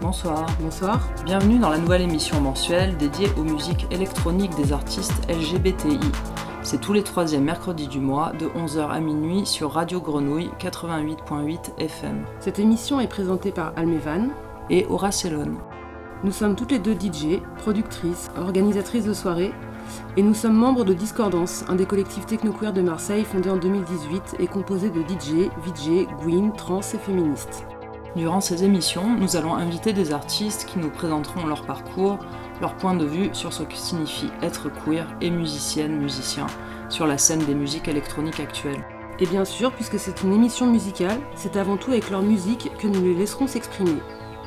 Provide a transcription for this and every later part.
Bonsoir. Bonsoir. Bienvenue dans la nouvelle émission mensuelle dédiée aux musiques électroniques des artistes LGBTI. C'est tous les troisièmes mercredis du mois, de 11h à minuit, sur Radio Grenouille 88.8 FM. Cette émission est présentée par Almevan et Aura Célone. Nous sommes toutes les deux DJ, productrices, organisatrices de soirées, et nous sommes membres de Discordance, un des collectifs technoqueer de Marseille fondé en 2018 et composé de DJ, VJ, Gwyn, trans et féministes. Durant ces émissions, nous allons inviter des artistes qui nous présenteront leur parcours, leur point de vue sur ce que signifie être queer et musicienne, musicien sur la scène des musiques électroniques actuelles. Et bien sûr, puisque c'est une émission musicale, c'est avant tout avec leur musique que nous les laisserons s'exprimer,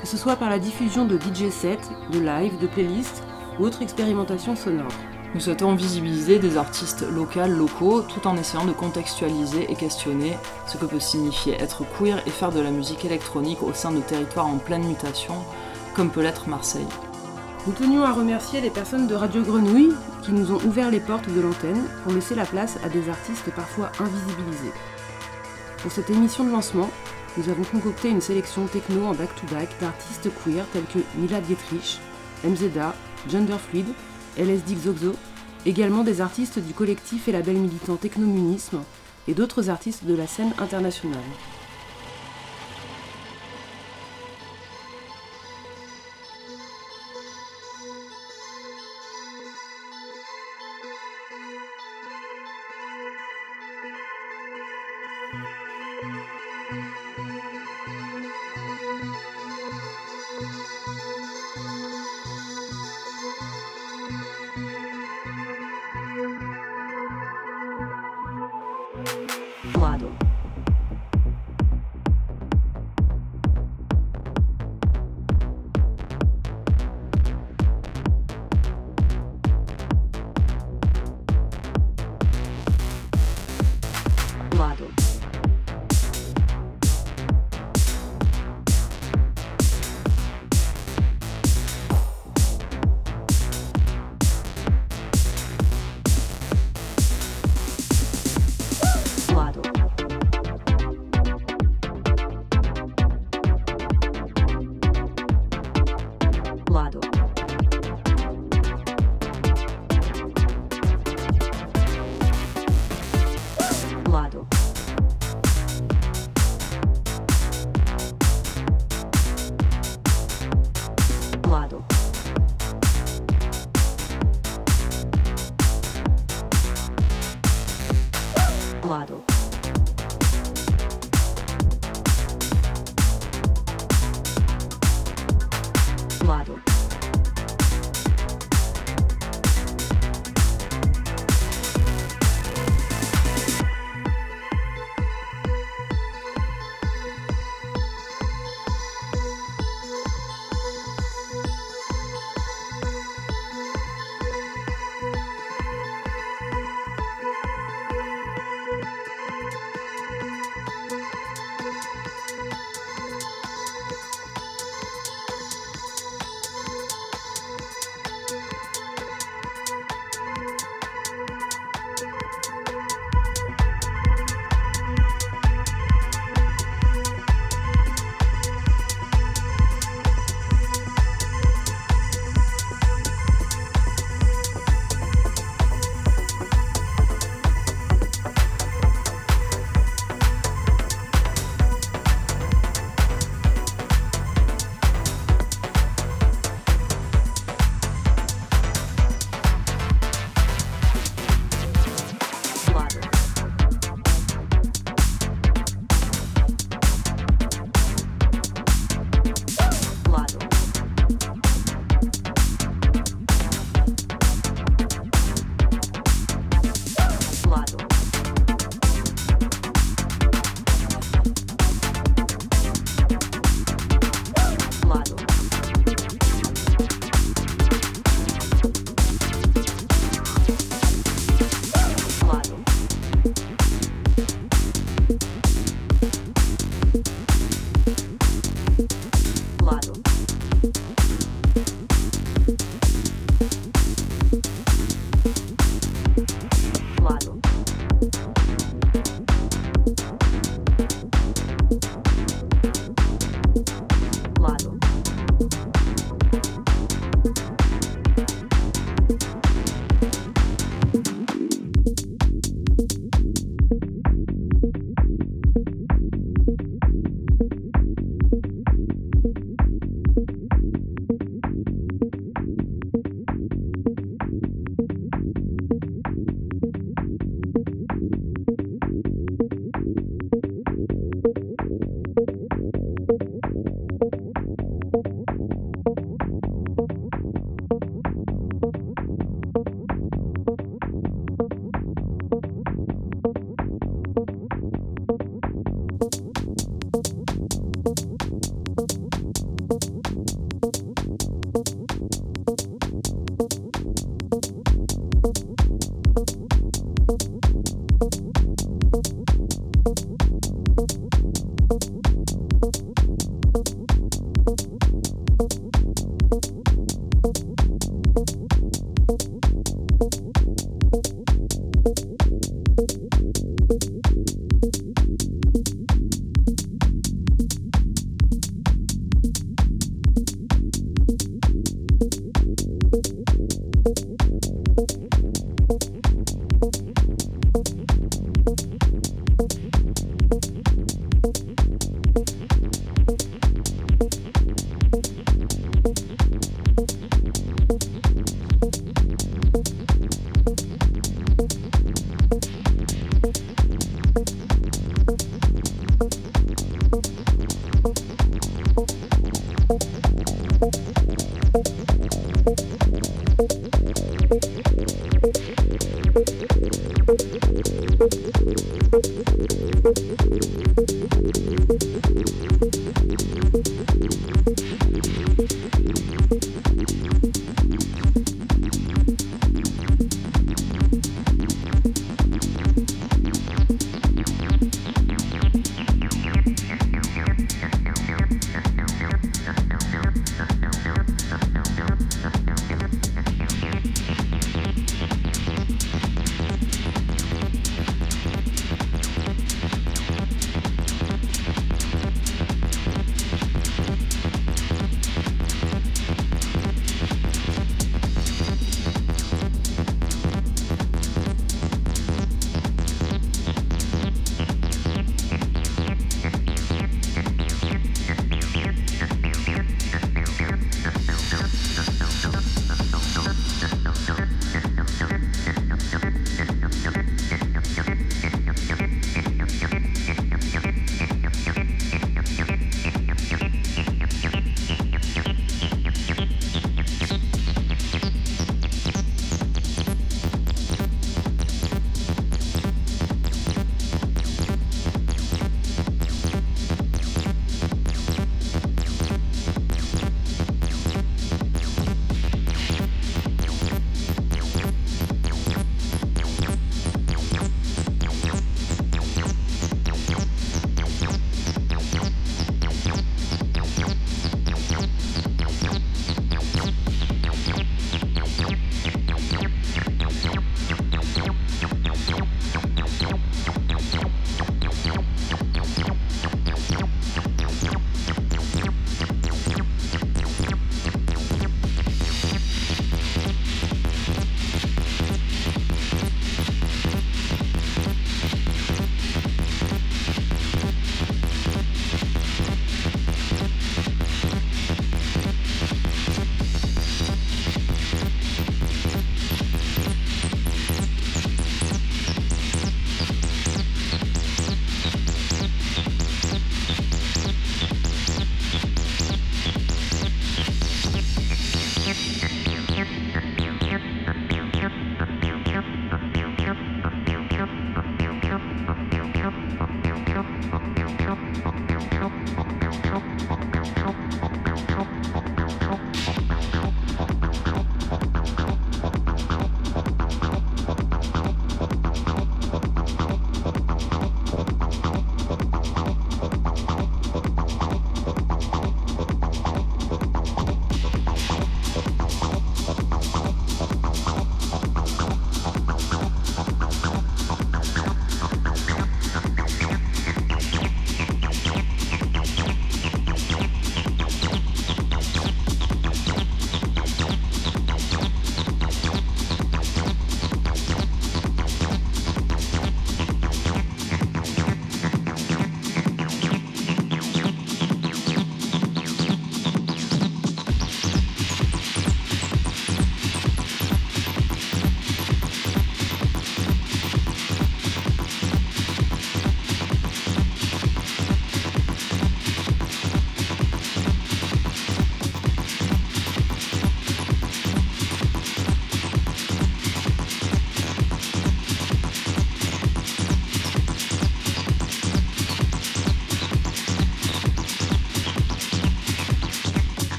que ce soit par la diffusion de DJ sets, de live, de playlists ou autres expérimentations sonores. Nous souhaitons visibiliser des artistes locaux, locaux, tout en essayant de contextualiser et questionner ce que peut signifier être queer et faire de la musique électronique au sein de territoires en pleine mutation, comme peut l'être Marseille. Nous tenions à remercier les personnes de Radio Grenouille qui nous ont ouvert les portes de l'antenne pour laisser la place à des artistes parfois invisibilisés. Pour cette émission de lancement, nous avons concocté une sélection techno en back-to-back d'artistes queer tels que Mila Dietrich, MZA, Genderfluid, LSD Xoxo, également des artistes du collectif et label militant Technomunisme et d'autres artistes de la scène internationale.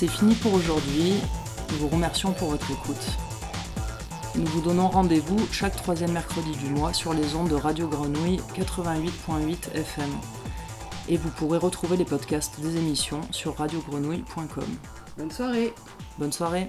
C'est fini pour aujourd'hui. Nous vous remercions pour votre écoute. Nous vous donnons rendez-vous chaque troisième mercredi du mois sur les ondes de Radio Grenouille 88.8 FM. Et vous pourrez retrouver les podcasts des émissions sur radiogrenouille.com. Bonne soirée Bonne soirée